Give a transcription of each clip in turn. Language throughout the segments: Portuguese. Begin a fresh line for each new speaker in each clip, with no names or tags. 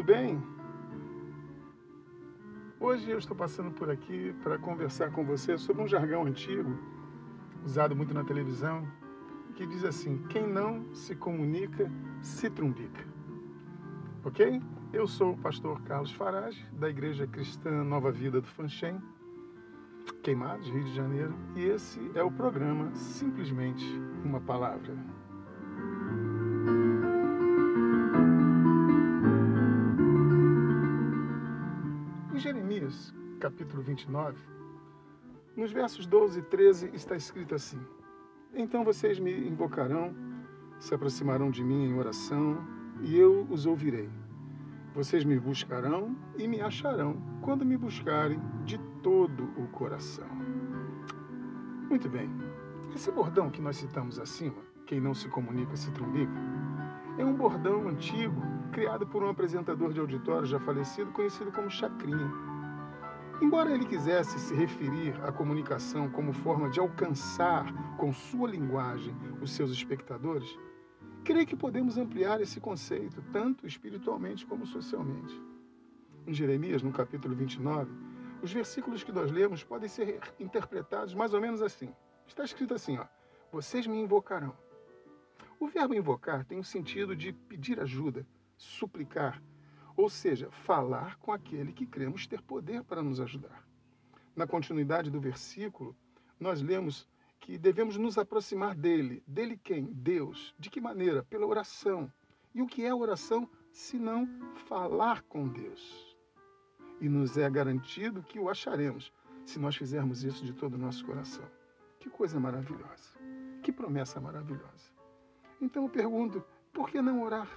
tudo bem? Hoje eu estou passando por aqui para conversar com você sobre um jargão antigo, usado muito na televisão, que diz assim: quem não se comunica, se trumbica. Ok? Eu sou o pastor Carlos Farage, da Igreja Cristã Nova Vida do Fanchen, Queimados, Rio de Janeiro, e esse é o programa Simplesmente uma Palavra. Capítulo 29, nos versos 12 e 13 está escrito assim: Então vocês me invocarão, se aproximarão de mim em oração, e eu os ouvirei. Vocês me buscarão e me acharão quando me buscarem de todo o coração. Muito bem, esse bordão que nós citamos acima, quem não se comunica se trumbica, é um bordão antigo criado por um apresentador de auditório já falecido conhecido como Chacrinha. Embora ele quisesse se referir à comunicação como forma de alcançar com sua linguagem os seus espectadores, creio que podemos ampliar esse conceito, tanto espiritualmente como socialmente. Em Jeremias, no capítulo 29, os versículos que nós lemos podem ser interpretados mais ou menos assim. Está escrito assim, ó: Vocês me invocarão. O verbo invocar tem o sentido de pedir ajuda, suplicar, ou seja, falar com aquele que cremos ter poder para nos ajudar. Na continuidade do versículo, nós lemos que devemos nos aproximar dele. Dele quem? Deus. De que maneira? Pela oração. E o que é oração se não falar com Deus? E nos é garantido que o acharemos se nós fizermos isso de todo o nosso coração. Que coisa maravilhosa. Que promessa maravilhosa. Então eu pergunto, por que não orar?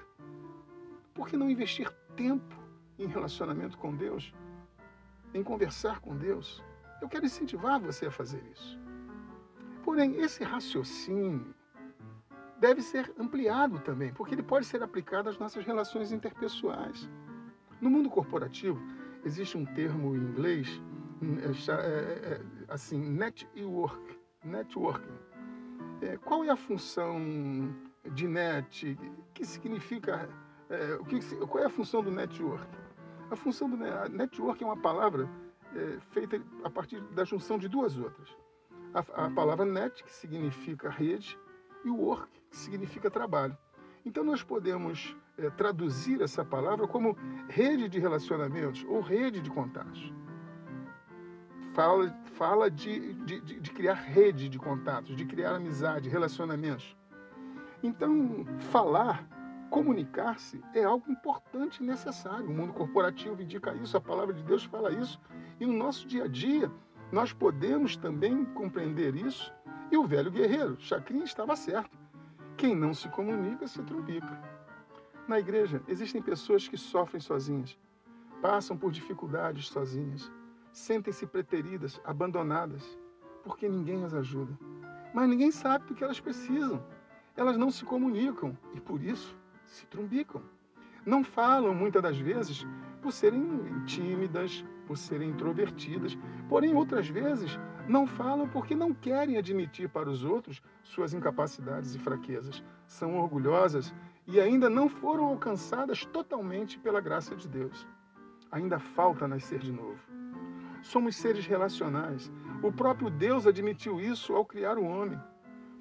Por que não investir tempo em relacionamento com Deus? Em conversar com Deus? Eu quero incentivar você a fazer isso. Porém, esse raciocínio deve ser ampliado também, porque ele pode ser aplicado às nossas relações interpessoais. No mundo corporativo, existe um termo em inglês, é, é, é, assim, network, networking. qual é a função de net? Que significa é, o que, qual é a função do network? A função do network é uma palavra é, feita a partir da junção de duas outras. A, a, palavra net, que significa rede, e work, que significa trabalho. Então nós podemos é, traduzir essa palavra como rede de relacionamentos ou rede de contatos. Fala, fala de, de, de criar rede de contatos, de criar amizade, relacionamentos. Então, falar comunicar-se é algo importante e necessário. O mundo corporativo indica isso, a palavra de Deus fala isso. E no nosso dia a dia, nós podemos também compreender isso. E o velho guerreiro, Chacrinha, estava certo. Quem não se comunica se trumbica. Na igreja, existem pessoas que sofrem sozinhas, passam por dificuldades sozinhas, sentem-se preteridas, abandonadas, porque ninguém as ajuda. Mas ninguém sabe do que elas precisam. Elas não se comunicam e, por isso, se trumbicam. Não falam muitas das vezes por serem tímidas, por serem introvertidas, porém outras vezes não falam porque não querem admitir para os outros suas incapacidades e fraquezas. São orgulhosas e ainda não foram alcançadas totalmente pela graça de Deus. Ainda falta nascer de novo. Somos seres relacionais. O próprio Deus admitiu isso ao criar o homem.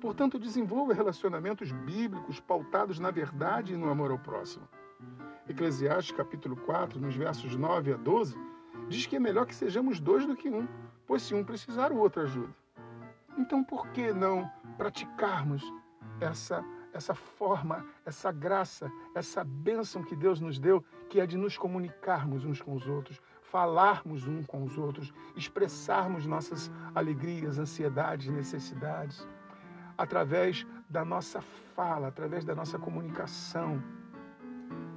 Portanto, desenvolva relacionamentos bíblicos pautados na verdade e no amor ao próximo. Eclesiastes capítulo 4, nos versos 9 a 12, diz que é melhor que sejamos dois do que um, pois se um precisar, o outro ajuda. Então, por que não praticarmos essa essa forma, essa graça, essa bênção que Deus nos deu, que é de nos comunicarmos uns com os outros, falarmos uns com os outros, expressarmos nossas alegrias, ansiedades, necessidades através da nossa fala, através da nossa comunicação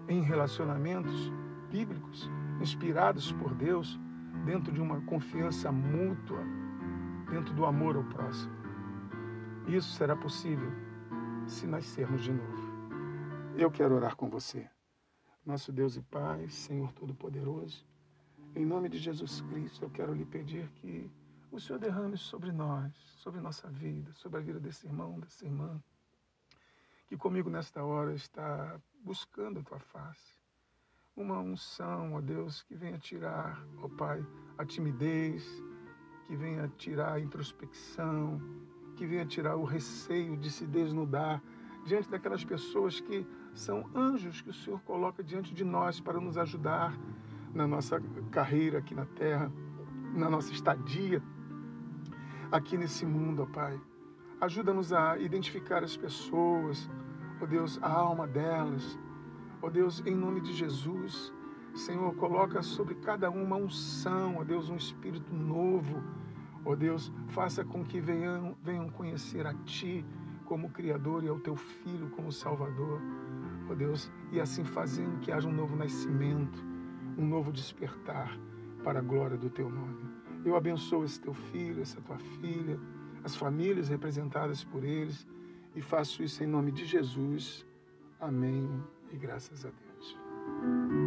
em relacionamentos bíblicos, inspirados por Deus, dentro de uma confiança mútua, dentro do amor ao próximo. Isso será possível se nascermos de novo. Eu quero orar com você. Nosso Deus e Pai, Senhor Todo-Poderoso, em nome de Jesus Cristo, eu quero lhe pedir que o Senhor derrame sobre nós, sobre nossa vida, sobre a vida desse irmão, dessa irmã, que comigo nesta hora está buscando a tua face, uma unção, ó Deus, que venha tirar, ó Pai, a timidez, que venha tirar a introspecção, que venha tirar o receio de se desnudar diante daquelas pessoas que são anjos que o Senhor coloca diante de nós para nos ajudar na nossa carreira aqui na terra, na nossa estadia aqui nesse mundo, ó Pai. Ajuda-nos a identificar as pessoas, ó Deus, a alma delas. Ó Deus, em nome de Jesus, Senhor, coloca sobre cada uma unção, ó Deus, um espírito novo. Ó Deus, faça com que venham, venham conhecer a Ti como Criador e ao Teu Filho como Salvador. Ó Deus, e assim fazendo que haja um novo nascimento, um novo despertar para a glória do Teu nome. Eu abençoo esse Teu filho, essa Tua filha, as famílias representadas por eles e faço isso em nome de Jesus. Amém e graças a Deus.